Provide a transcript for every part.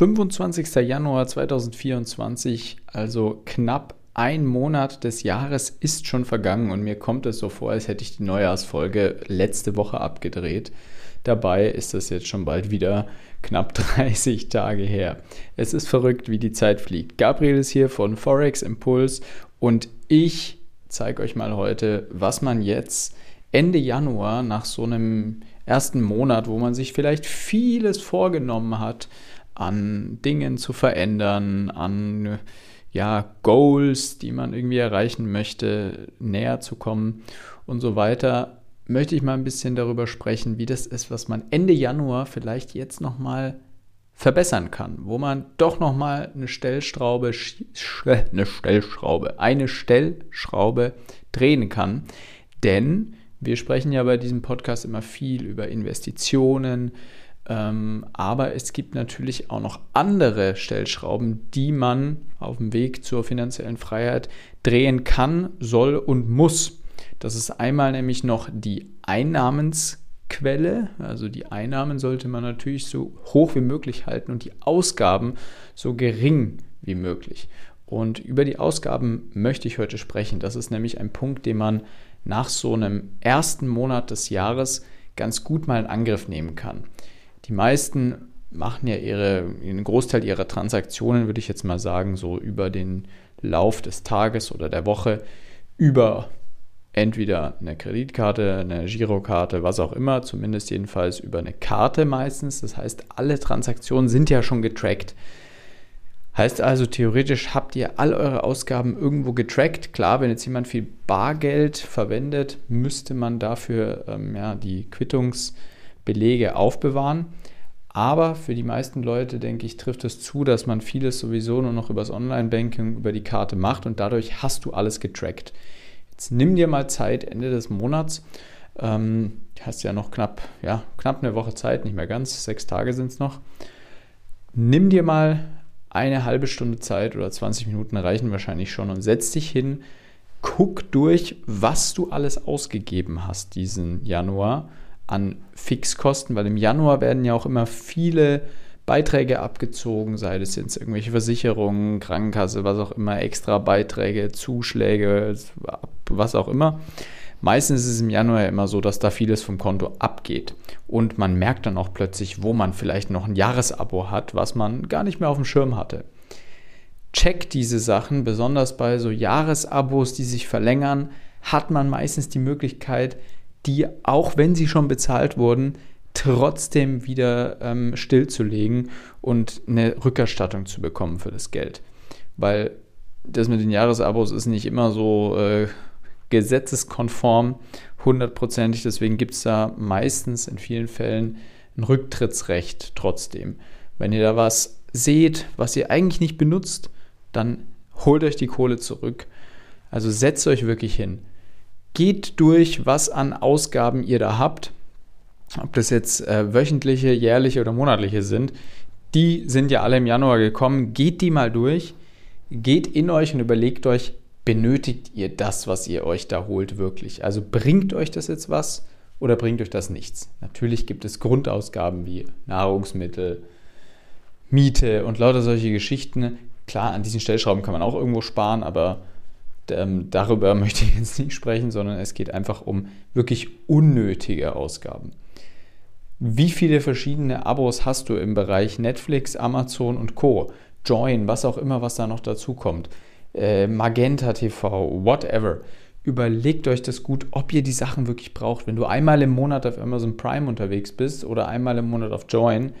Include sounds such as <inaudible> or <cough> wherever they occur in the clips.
25. Januar 2024, also knapp ein Monat des Jahres ist schon vergangen und mir kommt es so vor, als hätte ich die Neujahrsfolge letzte Woche abgedreht. Dabei ist das jetzt schon bald wieder knapp <laughs> 30 Tage her. Es ist verrückt, wie die Zeit fliegt. Gabriel ist hier von Forex Impulse und ich zeige euch mal heute, was man jetzt Ende Januar nach so einem ersten Monat, wo man sich vielleicht vieles vorgenommen hat, an Dingen zu verändern, an ja, Goals, die man irgendwie erreichen möchte, näher zu kommen und so weiter, möchte ich mal ein bisschen darüber sprechen, wie das ist, was man Ende Januar vielleicht jetzt nochmal verbessern kann, wo man doch nochmal eine Stellschraube, eine Stellschraube, eine Stellschraube drehen kann. Denn wir sprechen ja bei diesem Podcast immer viel über Investitionen, aber es gibt natürlich auch noch andere Stellschrauben, die man auf dem Weg zur finanziellen Freiheit drehen kann, soll und muss. Das ist einmal nämlich noch die Einnahmensquelle. Also die Einnahmen sollte man natürlich so hoch wie möglich halten und die Ausgaben so gering wie möglich. Und über die Ausgaben möchte ich heute sprechen. Das ist nämlich ein Punkt, den man nach so einem ersten Monat des Jahres ganz gut mal in Angriff nehmen kann. Die meisten machen ja ihre, einen Großteil ihrer Transaktionen, würde ich jetzt mal sagen, so über den Lauf des Tages oder der Woche über entweder eine Kreditkarte, eine Girokarte, was auch immer, zumindest jedenfalls über eine Karte meistens. Das heißt, alle Transaktionen sind ja schon getrackt. Heißt also, theoretisch habt ihr all eure Ausgaben irgendwo getrackt. Klar, wenn jetzt jemand viel Bargeld verwendet, müsste man dafür ähm, ja, die Quittungsbelege aufbewahren. Aber für die meisten Leute, denke ich, trifft es zu, dass man vieles sowieso nur noch übers Online-Banking, über die Karte macht und dadurch hast du alles getrackt. Jetzt nimm dir mal Zeit, Ende des Monats. Ähm, hast ja noch knapp, ja, knapp eine Woche Zeit, nicht mehr ganz, sechs Tage sind es noch. Nimm dir mal eine halbe Stunde Zeit oder 20 Minuten reichen wahrscheinlich schon und setz dich hin, guck durch, was du alles ausgegeben hast diesen Januar an Fixkosten, weil im Januar werden ja auch immer viele Beiträge abgezogen, sei das jetzt irgendwelche Versicherungen, Krankenkasse, was auch immer, extra Beiträge, Zuschläge, was auch immer. Meistens ist es im Januar immer so, dass da vieles vom Konto abgeht. Und man merkt dann auch plötzlich, wo man vielleicht noch ein Jahresabo hat, was man gar nicht mehr auf dem Schirm hatte. Check diese Sachen, besonders bei so Jahresabos, die sich verlängern, hat man meistens die Möglichkeit, die, auch wenn sie schon bezahlt wurden, trotzdem wieder ähm, stillzulegen und eine Rückerstattung zu bekommen für das Geld. Weil das mit den Jahresabos ist nicht immer so äh, gesetzeskonform, hundertprozentig. Deswegen gibt es da meistens in vielen Fällen ein Rücktrittsrecht trotzdem. Wenn ihr da was seht, was ihr eigentlich nicht benutzt, dann holt euch die Kohle zurück. Also setzt euch wirklich hin. Geht durch, was an Ausgaben ihr da habt. Ob das jetzt äh, wöchentliche, jährliche oder monatliche sind. Die sind ja alle im Januar gekommen. Geht die mal durch. Geht in euch und überlegt euch, benötigt ihr das, was ihr euch da holt, wirklich? Also bringt euch das jetzt was oder bringt euch das nichts? Natürlich gibt es Grundausgaben wie Nahrungsmittel, Miete und lauter solche Geschichten. Klar, an diesen Stellschrauben kann man auch irgendwo sparen, aber ähm, darüber <laughs> möchte ich jetzt nicht sprechen, sondern es geht einfach um wirklich unnötige Ausgaben. Wie viele verschiedene Abos hast du im Bereich Netflix, Amazon und Co? Join, was auch immer, was da noch dazu kommt äh, Magenta TV, whatever. Überlegt euch das gut, ob ihr die Sachen wirklich braucht. Wenn du einmal im Monat auf Amazon Prime unterwegs bist oder einmal im Monat auf Join,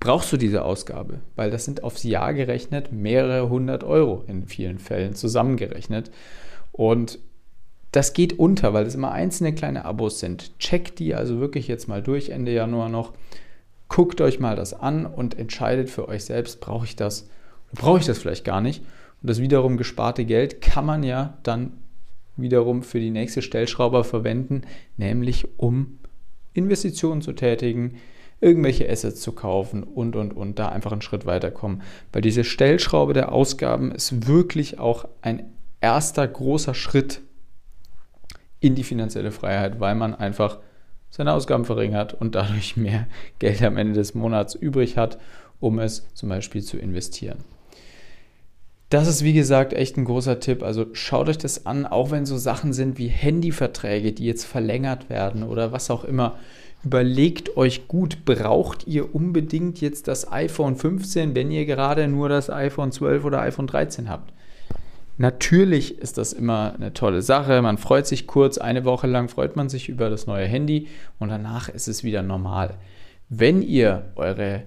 brauchst du diese Ausgabe, weil das sind aufs Jahr gerechnet mehrere hundert Euro in vielen Fällen zusammengerechnet. Und das geht unter, weil es immer einzelne kleine Abos sind. Checkt die also wirklich jetzt mal durch Ende Januar noch. Guckt euch mal das an und entscheidet für euch selbst, brauche ich das oder brauche ich das vielleicht gar nicht. Und das wiederum gesparte Geld kann man ja dann wiederum für die nächste Stellschrauber verwenden, nämlich um Investitionen zu tätigen, irgendwelche Assets zu kaufen und, und, und da einfach einen Schritt weiterkommen. Weil diese Stellschraube der Ausgaben ist wirklich auch ein erster großer Schritt in die finanzielle Freiheit, weil man einfach seine Ausgaben verringert und dadurch mehr Geld am Ende des Monats übrig hat um es zum Beispiel zu investieren. Das ist wie gesagt echt ein großer Tipp. Also schaut euch das an, auch wenn so Sachen sind wie Handyverträge, die jetzt verlängert werden oder was auch immer. Überlegt euch gut, braucht ihr unbedingt jetzt das iPhone 15, wenn ihr gerade nur das iPhone 12 oder iPhone 13 habt? Natürlich ist das immer eine tolle Sache. Man freut sich kurz, eine Woche lang freut man sich über das neue Handy und danach ist es wieder normal. Wenn ihr eure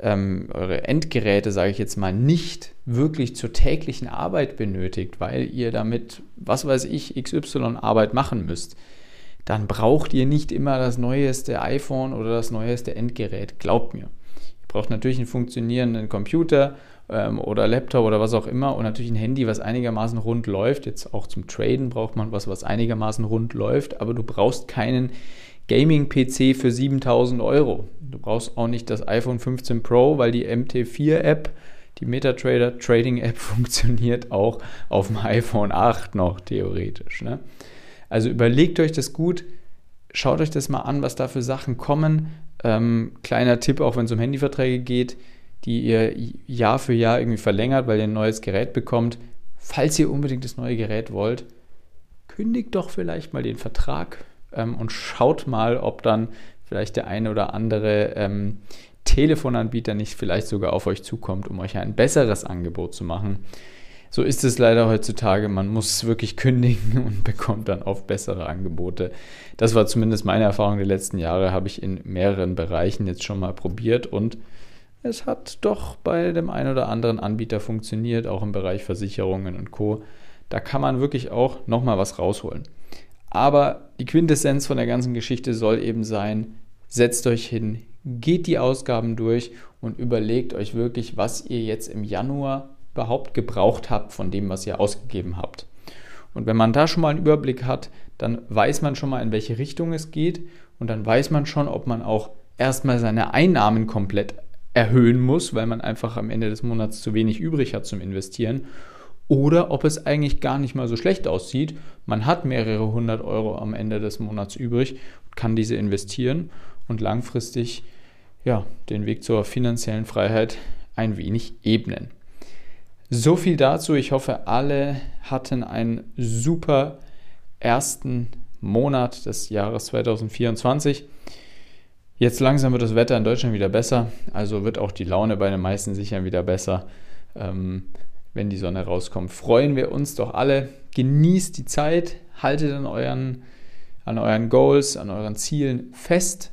ähm, eure Endgeräte, sage ich jetzt mal, nicht wirklich zur täglichen Arbeit benötigt, weil ihr damit, was weiß ich, XY Arbeit machen müsst, dann braucht ihr nicht immer das neueste iPhone oder das neueste Endgerät. Glaubt mir. Ihr braucht natürlich einen funktionierenden Computer ähm, oder Laptop oder was auch immer und natürlich ein Handy, was einigermaßen rund läuft. Jetzt auch zum Traden braucht man was, was einigermaßen rund läuft, aber du brauchst keinen Gaming-PC für 7000 Euro. Du brauchst auch nicht das iPhone 15 Pro, weil die MT4-App, die MetaTrader Trading App, <laughs> funktioniert auch auf dem iPhone 8 noch theoretisch. Ne? Also überlegt euch das gut, schaut euch das mal an, was da für Sachen kommen. Ähm, kleiner Tipp, auch wenn es um Handyverträge geht, die ihr Jahr für Jahr irgendwie verlängert, weil ihr ein neues Gerät bekommt. Falls ihr unbedingt das neue Gerät wollt, kündigt doch vielleicht mal den Vertrag ähm, und schaut mal, ob dann vielleicht der eine oder andere ähm, Telefonanbieter nicht vielleicht sogar auf euch zukommt, um euch ein besseres Angebot zu machen. So ist es leider heutzutage. Man muss wirklich kündigen <laughs> und bekommt dann oft bessere Angebote. Das war zumindest meine Erfahrung der letzten Jahre, habe ich in mehreren Bereichen jetzt schon mal probiert und es hat doch bei dem einen oder anderen Anbieter funktioniert, auch im Bereich Versicherungen und Co. Da kann man wirklich auch nochmal was rausholen. Aber die Quintessenz von der ganzen Geschichte soll eben sein, setzt euch hin, geht die Ausgaben durch und überlegt euch wirklich, was ihr jetzt im Januar überhaupt gebraucht habt von dem, was ihr ausgegeben habt. Und wenn man da schon mal einen Überblick hat, dann weiß man schon mal, in welche Richtung es geht und dann weiß man schon, ob man auch erstmal seine Einnahmen komplett erhöhen muss, weil man einfach am Ende des Monats zu wenig übrig hat zum Investieren oder ob es eigentlich gar nicht mal so schlecht aussieht. Man hat mehrere hundert Euro am Ende des Monats übrig, kann diese investieren und langfristig ja, den Weg zur finanziellen Freiheit ein wenig ebnen. So viel dazu. Ich hoffe, alle hatten einen super ersten Monat des Jahres 2024. Jetzt langsam wird das Wetter in Deutschland wieder besser, also wird auch die Laune bei den meisten sicher wieder besser. Ähm, wenn die Sonne rauskommt. Freuen wir uns doch alle. Genießt die Zeit, haltet an euren, an euren Goals, an euren Zielen fest,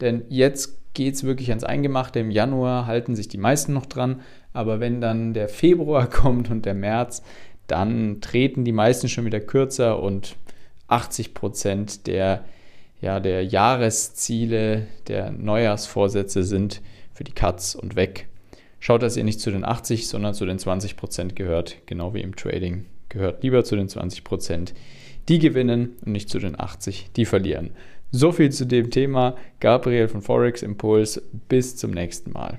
denn jetzt geht es wirklich ans Eingemachte. Im Januar halten sich die meisten noch dran, aber wenn dann der Februar <laughs> kommt und der März, dann treten die meisten schon wieder kürzer und 80 Prozent der, ja, der Jahresziele, der Neujahrsvorsätze sind für die Katz und weg. Schaut, dass ihr nicht zu den 80, sondern zu den 20 Prozent gehört, genau wie im Trading. Gehört lieber zu den 20 Prozent, die gewinnen und nicht zu den 80, die verlieren. So viel zu dem Thema. Gabriel von Forex Impuls. Bis zum nächsten Mal.